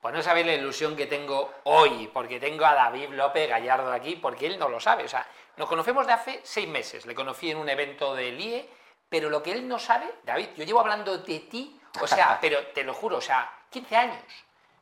Pues no sabéis la ilusión que tengo hoy, porque tengo a David López Gallardo aquí, porque él no lo sabe. O sea, nos conocemos de hace seis meses. Le conocí en un evento del IE, pero lo que él no sabe, David, yo llevo hablando de ti, o sea, pero te lo juro, o sea, 15 años.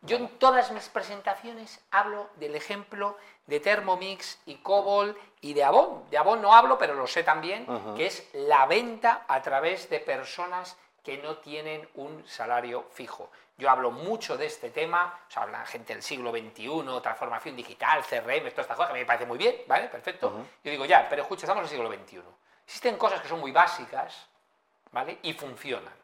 Yo en todas mis presentaciones hablo del ejemplo de Thermomix y Cobol y de Avon. De Avon no hablo, pero lo sé también, que es la venta a través de personas que no tienen un salario fijo. Yo hablo mucho de este tema, o sea, habla gente del siglo XXI, transformación digital, CRM, todas estas cosas, que me parece muy bien, ¿vale? Perfecto. Yo digo, ya, pero escucha, estamos en el siglo XXI. Existen cosas que son muy básicas, ¿vale? Y funcionan.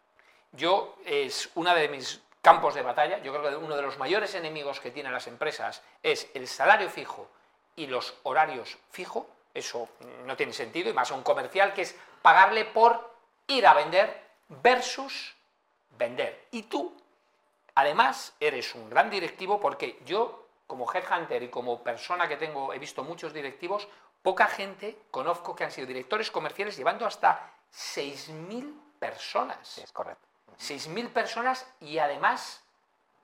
Yo, es una de mis campos de batalla. Yo creo que uno de los mayores enemigos que tienen las empresas es el salario fijo y los horarios fijos. Eso no tiene sentido, y más a un comercial que es pagarle por ir a vender versus vender. Y tú, además, eres un gran directivo porque yo, como headhunter y como persona que tengo, he visto muchos directivos, poca gente conozco que han sido directores comerciales llevando hasta 6.000 personas. es correcto. 6.000 personas y además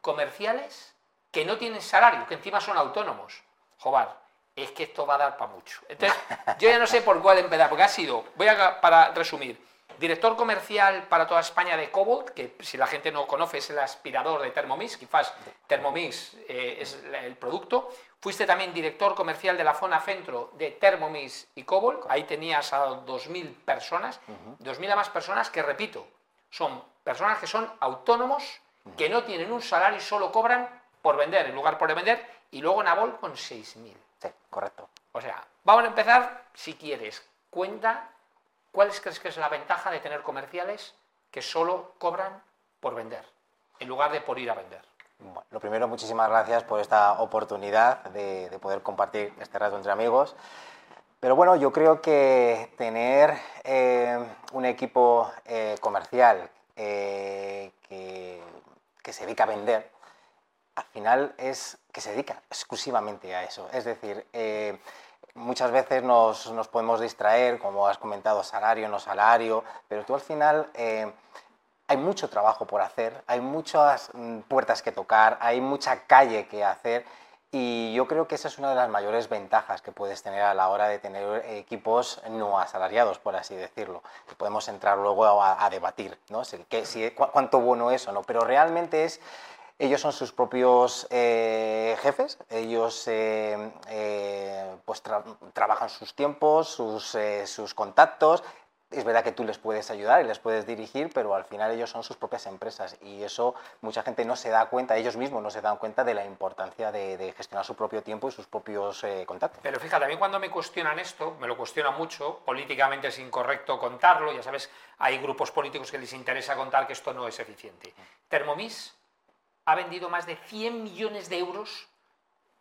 comerciales que no tienen salario, que encima son autónomos. Jobar, es que esto va a dar para mucho. Entonces, yo ya no sé por cuál empezar, porque ha sido, voy a, para resumir, director comercial para toda España de Cobalt, que si la gente no conoce es el aspirador de Thermomix, quizás Thermomix eh, es el producto. Fuiste también director comercial de la zona centro de Thermomix y Cobalt, ahí tenías a 2.000 personas, 2.000 a más personas que, repito, son personas que son autónomos, que no tienen un salario y solo cobran por vender, en lugar por vender, y luego Nabol con 6.000. Sí, correcto. O sea, vamos a empezar, si quieres, cuenta cuál crees que es la ventaja de tener comerciales que solo cobran por vender, en lugar de por ir a vender. Lo primero, muchísimas gracias por esta oportunidad de, poder compartir este rato entre amigos. Pero bueno, yo creo que tener eh, un equipo eh, comercial eh, que, se dedica a vender, al final es que se dedica exclusivamente a eso. Es decir, muchas veces nos, podemos distraer, como has comentado, salario, no salario, pero tú al final eh, hay mucho trabajo por hacer, hay muchas mm, puertas que tocar, hay mucha calle que hacer y yo creo que esa es una de las mayores ventajas que puedes tener a la hora de tener equipos no asalariados, por así decirlo. Podemos entrar luego a, debatir, ¿no? Si, si, cuánto bueno es o no, pero realmente es ellos son sus propios eh, jefes, ellos eh, eh, pues trabajan sus tiempos, sus, sus, contactos, es verdad que tú les puedes ayudar y les puedes dirigir, pero al final ellos son sus propias empresas y eso mucha gente no se da cuenta, ellos mismos no se dan cuenta de la importancia de, gestionar su propio tiempo y sus propios eh, contactos. Pero fíjate, a mí cuando me cuestionan esto, me lo cuestionan mucho, políticamente es incorrecto contarlo, ya sabes, hay grupos políticos que les interesa contar que esto no es eficiente. Thermomix ha vendido más de 100 millones de euros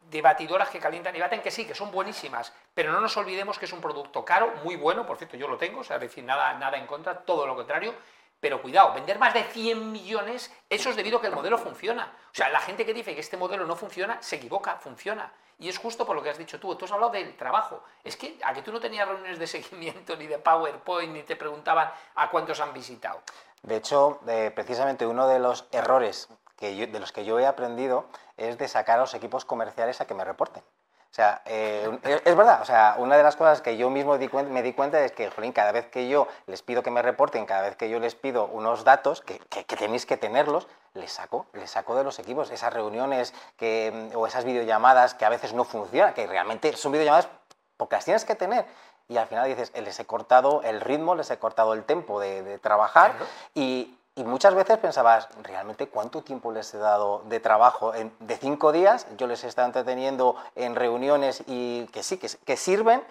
de batidoras que calientan y baten, que sí, que son buenísimas, pero no nos olvidemos que es un producto caro, muy bueno, por cierto, yo lo tengo, o sea, decir, nada, nada en contra, todo lo contrario, pero cuidado, vender más de 100 millones, eso es debido a que el modelo funciona. O sea, la gente que dice que este modelo no funciona, se equivoca, funciona. Y es justo por lo que has dicho tú, tú has hablado del trabajo. Es que a que tú no tenías reuniones de seguimiento, ni de PowerPoint, ni te preguntaban a cuántos han visitado. De hecho, eh, precisamente uno de los errores de los que yo he aprendido es de sacar a los equipos comerciales a que me reporten. O sea, eh, es verdad, o sea, una de las cosas que yo mismo me di cuenta es que, jolín, cada vez que yo les pido que me reporten, cada vez que yo les pido unos datos, que, tenéis que tenerlos, les saco, les saco de los equipos. Esas reuniones que, o esas videollamadas que a veces no funcionan, que realmente son videollamadas porque las tienes que tener. Y al final dices, les he cortado el ritmo, les he cortado el tiempo de, trabajar y, y muchas veces pensabas, ¿realmente cuánto tiempo les he dado de trabajo? de cinco días yo les he estado entreteniendo en reuniones y que sí, que, sirven,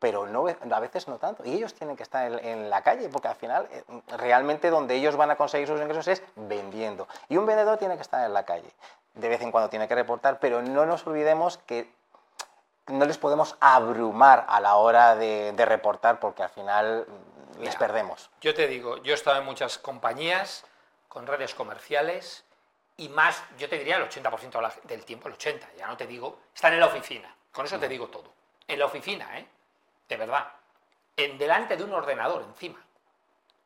pero a veces no tanto. Y ellos tienen que estar en, la calle, porque al final eh, realmente donde ellos van a conseguir sus ingresos es vendiendo. Y un vendedor tiene que estar en la calle. De vez en cuando tiene que reportar, pero no nos olvidemos que no les podemos abrumar a la hora de reportar, porque al final les perdemos. Yo te digo, yo he estado en muchas compañías con redes comerciales y más, yo te diría el 80% del tiempo, el 80%, ya no te digo, están en la oficina. Con eso te digo todo. En la oficina, ¿eh? De verdad. En delante de un ordenador encima.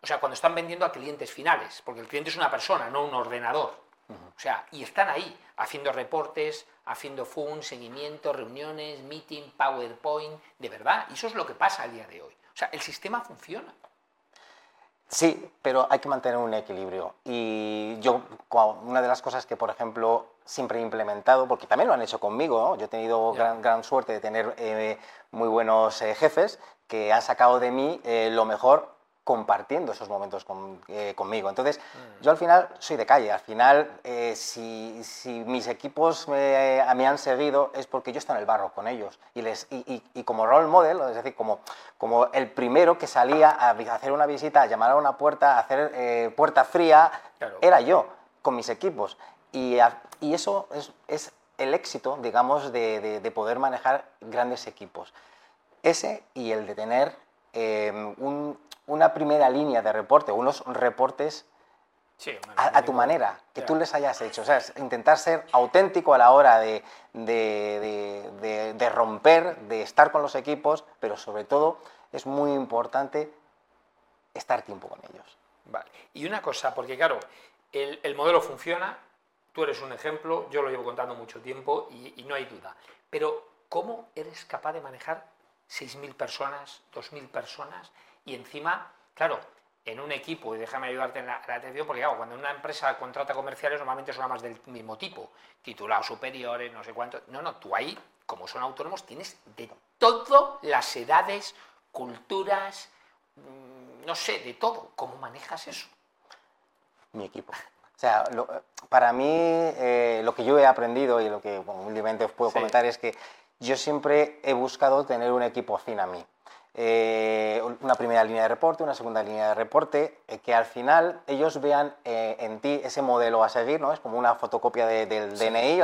O sea, cuando están vendiendo a clientes finales, porque el cliente es una persona, no un ordenador. O sea, y están ahí, haciendo reportes, haciendo FUN, seguimiento, reuniones, meeting, PowerPoint, de verdad. Y eso es lo que pasa al día de hoy. O sea, el sistema funciona. Sí, pero hay que mantener un equilibrio. Y yo, una de las cosas que, por ejemplo, siempre he implementado, porque también lo han hecho conmigo, yo he tenido gran, gran, suerte de tener eh, muy buenos eh, jefes que han sacado de mí eh, lo mejor compartiendo esos momentos eh, conmigo. Entonces, mm. yo al final soy de calle, al final eh, si, mis equipos me, han seguido es porque yo estoy en el barro con ellos y, les, y, como role model, es decir, como, como el primero que salía a hacer una visita, a llamar a una puerta, a hacer eh, puerta fría, era yo con mis equipos. Y, y eso es, es, el éxito, digamos, de, de poder manejar grandes equipos. Ese y el de tener un, una primera línea de reporte, unos reportes a, tu manera, que tú les hayas hecho. O sea, intentar ser auténtico a la hora de, de, romper, de estar con los equipos, pero sobre todo es muy importante estar tiempo con ellos. Vale. Y una cosa, porque claro, el, modelo funciona, tú eres un ejemplo, yo lo llevo contando mucho tiempo y, y no hay duda. Pero, ¿cómo eres capaz de manejar 6.000 personas, 2.000 personas? Y encima, claro, en un equipo, y déjame ayudarte en la, atención, porque claro, cuando una empresa contrata comerciales normalmente son más del mismo tipo, titulados superiores, no sé cuánto. No, no, tú ahí, como son autónomos, tienes de todas las edades, culturas, mm, no sé, de todo. ¿Cómo manejas eso? Mi equipo. O sea, para mí eh, lo que yo he aprendido y lo que humildemente os puedo comentar es que yo siempre he buscado tener un equipo afín a mí. Eh, una primera línea de reporte, una segunda línea de reporte, eh, que al final ellos vean eh, en ti ese modelo a seguir, ¿no? Es como una fotocopia del DNI,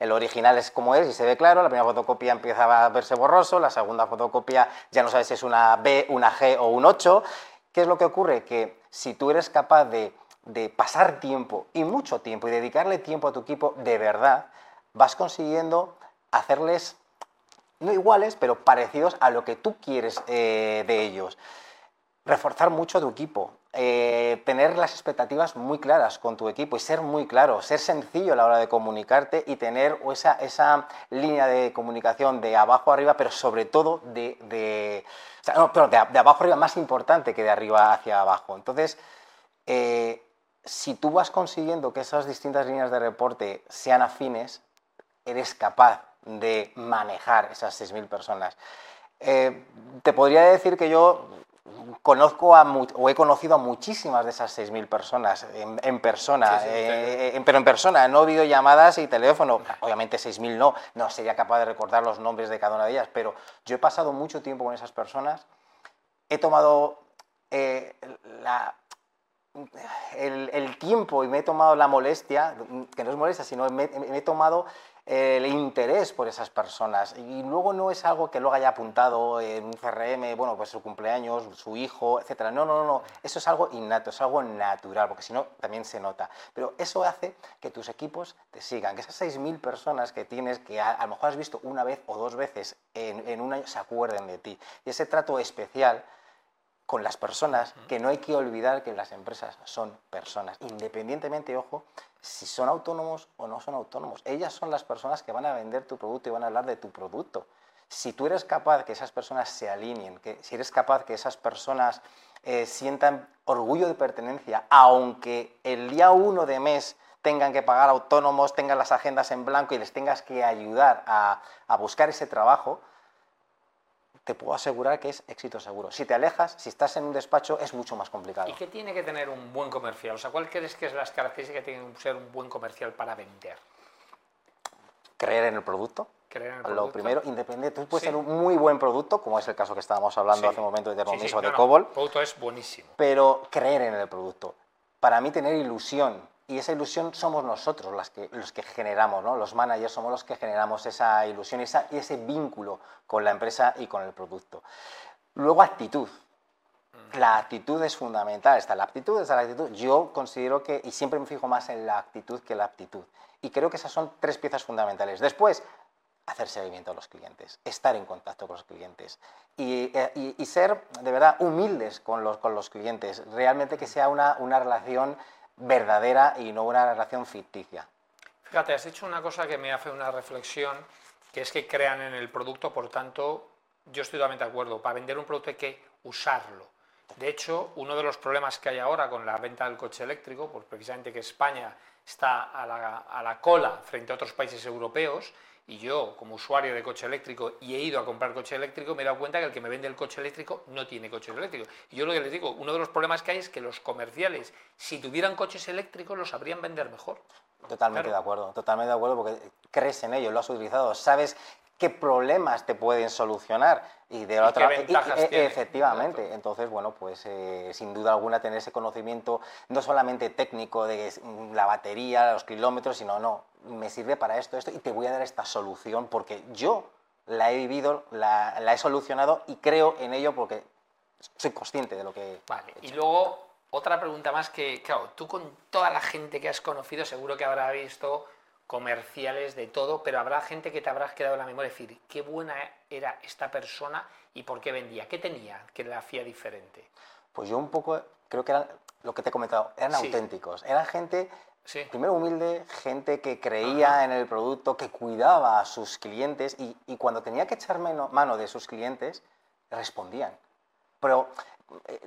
el original es como es y se ve claro, la primera fotocopia empieza a verse borroso, la segunda fotocopia ya no sabes si es una B, una G o un 8. ¿Qué es lo que ocurre? Que si tú eres capaz de, de pasar tiempo y mucho tiempo y dedicarle tiempo a tu equipo de verdad, vas consiguiendo hacerles no iguales, pero parecidos a lo que tú quieres eh, de ellos. Reforzar mucho tu equipo, eh, tener las expectativas muy claras con tu equipo y ser muy claro, ser sencillo a la hora de comunicarte y tener esa, esa línea de comunicación de abajo arriba, pero sobre todo de, de, de, abajo arriba más importante que de arriba hacia abajo. Entonces, eh, si tú vas consiguiendo que esas distintas líneas de reporte sean afines, eres capaz de manejar esas 6.000 personas. Eh, te podría decir que yo conozco a, o he conocido a muchísimas de esas 6.000 personas en, persona, eh, pero en persona, no videollamadas y teléfono. Obviamente 6.000 no, no sería capaz de recordar los nombres de cada una de ellas, pero yo he pasado mucho tiempo con esas personas, he tomado eh, el, tiempo y me he tomado la molestia, que no es molestia, sino me he tomado el interés por esas personas. Y luego no es algo que luego haya apuntado en un CRM, bueno, pues su cumpleaños, su hijo, etc. No, no, no, eso es algo innato, es algo natural, porque si no, también se nota. Pero eso hace que tus equipos te sigan, que esas 6.000 personas que tienes, que a, lo mejor has visto una vez o dos veces en, en un año, se acuerden de ti. Y ese trato especial con las personas, que no hay que olvidar que las empresas son personas, independientemente, ojo, si son autónomos o no son autónomos. Ellas son las personas que van a vender tu producto y van a hablar de tu producto. Si tú eres capaz que esas personas se alineen, que si eres capaz que esas personas eh, sientan orgullo de pertenencia, aunque el día uno de mes tengan que pagar autónomos, tengan las agendas en blanco y les tengas que ayudar a buscar ese trabajo, te puedo asegurar que es éxito seguro. Si te alejas, si estás en un despacho, es mucho más complicado. ¿Y qué tiene que tener un buen comercial? O sea, ¿cuál crees que es las características que tiene que ser un buen comercial para vender? Creer en el producto. Creer en el producto. Lo primero, independiente. Tú puedes tener un muy buen producto, como es el caso que estábamos hablando hace un momento de Thermomix o de Cobol. el producto es buenísimo. Pero creer en el producto. Para mí, tener ilusión y esa ilusión somos nosotros las que, los que generamos, ¿no? los managers somos los que generamos esa ilusión esa, y ese vínculo con la empresa y con el producto. Luego actitud. Mm. La actitud es fundamental, está la aptitud, está la actitud. Yo considero que, y siempre me fijo más en la actitud que la aptitud. Y creo que esas son tres piezas fundamentales. Después, hacer seguimiento a los clientes, estar en contacto con los clientes y, eh, y, ser de verdad humildes con los, con los clientes, realmente que sea una, una relación verdadera y no una relación ficticia. Fíjate, has dicho una cosa que me hace una reflexión, que es que crean en el producto, por tanto, yo estoy totalmente de acuerdo, para vender un producto hay que usarlo. De hecho, uno de los problemas que hay ahora con la venta del coche eléctrico, pues precisamente que España está a la, a la cola frente a otros países europeos, y yo, como usuario de coche eléctrico y he ido a comprar coche eléctrico, me he dado cuenta que el que me vende el coche eléctrico no tiene coche eléctrico. Y yo lo que les digo, uno de los problemas que hay es que los comerciales, si tuvieran coches eléctricos, los sabrían vender mejor. Totalmente de acuerdo, totalmente de acuerdo, porque crees en ello, lo has utilizado, sabes qué problemas te pueden solucionar. Y de otra qué ventajas tiene. efectivamente. Entonces bueno pues eh, sin duda alguna tener ese conocimiento no solamente técnico de la batería los kilómetros sino no me sirve para esto esto y te voy a dar esta solución porque yo la he vivido la, la he solucionado y creo en ello porque soy consciente de lo que vale y luego otra pregunta más que claro tú con toda la gente que has conocido seguro que habrá visto comerciales, de todo, pero habrá gente que te habrás quedado en la memoria, decir, qué buena era esta persona y por qué vendía, qué tenía que la hacía diferente. Pues yo un poco creo que eran lo que te he comentado, eran auténticos, eran gente primero humilde, gente que creía en el producto, que cuidaba a sus clientes y, y cuando tenía que echar mano de sus clientes, respondían. Pero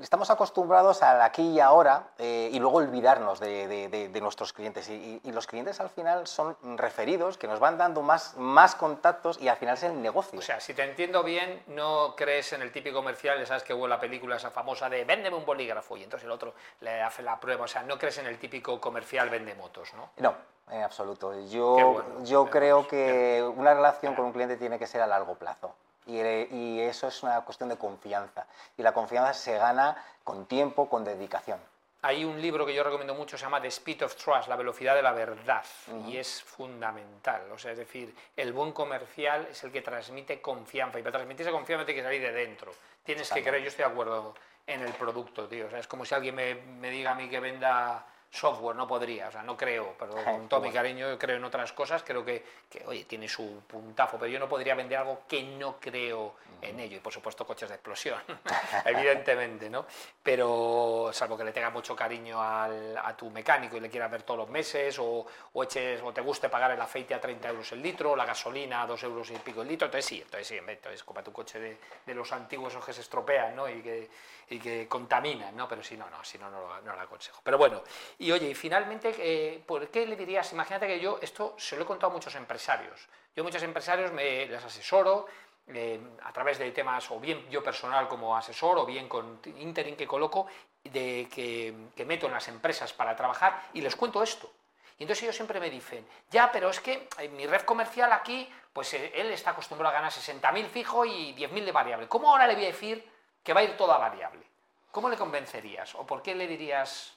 estamos acostumbrados al aquí y ahora eh, y luego olvidarnos de, nuestros clientes. Y, los clientes al final son referidos que nos van dando más, más contactos y al final es el negocio. O sea, si te entiendo bien, no crees en el típico comercial, sabes que hubo la película esa famosa de véndeme un bolígrafo y entonces el otro le hace la prueba. O sea, no crees en el típico comercial vende motos, ¿no? No, en absoluto. Yo, yo creo que una relación con un cliente tiene que ser a largo plazo. Y, eso es una cuestión de confianza. Y la confianza se gana con tiempo, con dedicación. Hay un libro que yo recomiendo mucho, se llama The Speed of Trust, la velocidad de la verdad, y es fundamental. O sea, es decir, el buen comercial es el que transmite confianza, y para transmitir esa confianza tiene que salir de dentro. Tienes que creer, yo estoy de acuerdo en el producto, tío. O sea, es como si alguien me, me diga a mí que venda software, no podría, o sea, no creo, pero con todo mi cariño creo en otras cosas, creo que, que, oye, tiene su puntazo, pero yo no podría vender algo que no creo en ello, y por supuesto coches de explosión, evidentemente, ¿no? Pero salvo que le tenga mucho cariño al, a tu mecánico y le quieras ver todos los meses, o, o, eches, o te guste pagar el aceite a 30 euros el litro, o la gasolina a 2 euros y pico el litro, entonces sí, entonces sí, entonces compra tu coche de, de los antiguos esos que se estropean, ¿no? Y que, y que contaminan, ¿no? Pero si no, no, si no, no no lo aconsejo. Pero bueno, y oye, y finalmente, eh, ¿por qué le dirías? Imagínate que yo, esto se lo he contado a muchos empresarios. Yo a muchos empresarios me, les asesoro eh, a través de temas, o bien yo personal como asesor, o bien con interim que coloco, de que, meto en las empresas para trabajar, y les cuento esto. Y entonces ellos siempre me dicen, ya, pero es que en mi red comercial aquí, pues eh, él está acostumbrado a ganar 60.000 fijo y 10.000 de variable. ¿Cómo ahora le voy a decir que va a ir toda variable. ¿Cómo le convencerías o por qué le dirías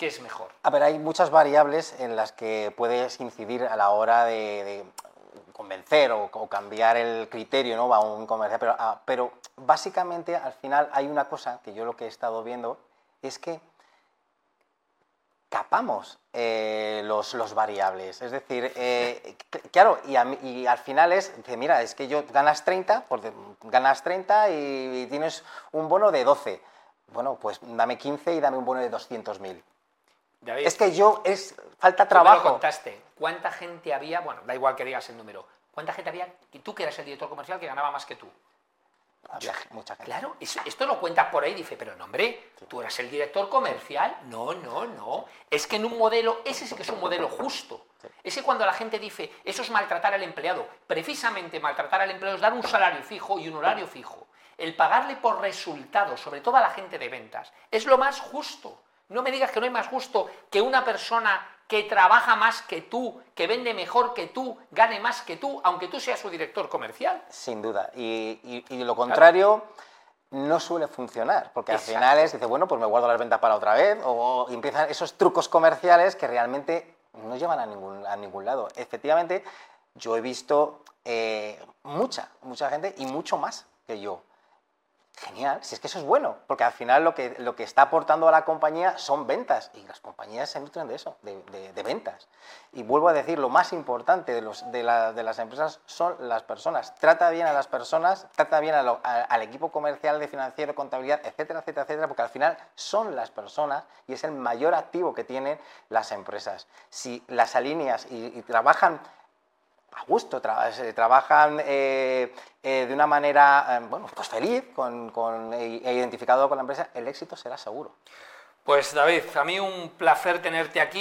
que es mejor? A ver, hay muchas variables en las que puedes incidir a la hora de, convencer o, cambiar el criterio ¿no? a un comercial, pero, ah, pero básicamente al final hay una cosa que yo lo que he estado viendo es que capamos eh, los, los, variables. Es decir, eh, claro, y, al final es, dice, mira, es que yo ganas 30, porque ganas 30 y, tienes un bono de 12. Bueno, pues dame 15 y dame un bono de 200.000. Es que yo, es falta trabajo. Tú me contaste. ¿Cuánta gente había, bueno, da igual que digas el número, cuánta gente había, y tú que eras el director comercial, que ganaba más que tú? mucha gente. Claro, esto lo cuentas por ahí, dice, pero no, hombre, tú eras el director comercial. No, no, no. Es que en un modelo, ese sí que es un modelo justo. Ese cuando la gente dice, eso es maltratar al empleado. Precisamente maltratar al empleado es dar un salario fijo y un horario fijo. El pagarle por resultados, sobre todo a la gente de ventas, es lo más justo. No me digas que no hay más justo que una persona que trabaja más que tú, que vende mejor que tú, gane más que tú, aunque tú seas su director comercial. Sin duda. Y, lo contrario no suele funcionar, porque al final es, dice, bueno, pues me guardo las ventas para otra vez, o, empiezan esos trucos comerciales que realmente no llevan a ningún, a ningún lado. Efectivamente, yo he visto eh, mucha, mucha gente y mucho más que yo Genial, si es que eso es bueno, porque al final lo que, lo que está aportando a la compañía son ventas y las compañías se nutren de eso, de, de- de ventas. Y vuelvo a decir, lo más importante de, los, de, la- de las empresas son las personas. Trata bien a las personas, trata bien a lo- a- al equipo comercial, de financiero, contabilidad, etcétera, etcétera, etcétera, porque al final son las personas y es el mayor activo que tienen las empresas. Si las alineas y- y trabajan a gusto, trabajan eh, eh, de una manera eh, bueno, pues feliz con, con- e e identificado con la empresa, el éxito será seguro. Pues David, a mí un placer tenerte aquí.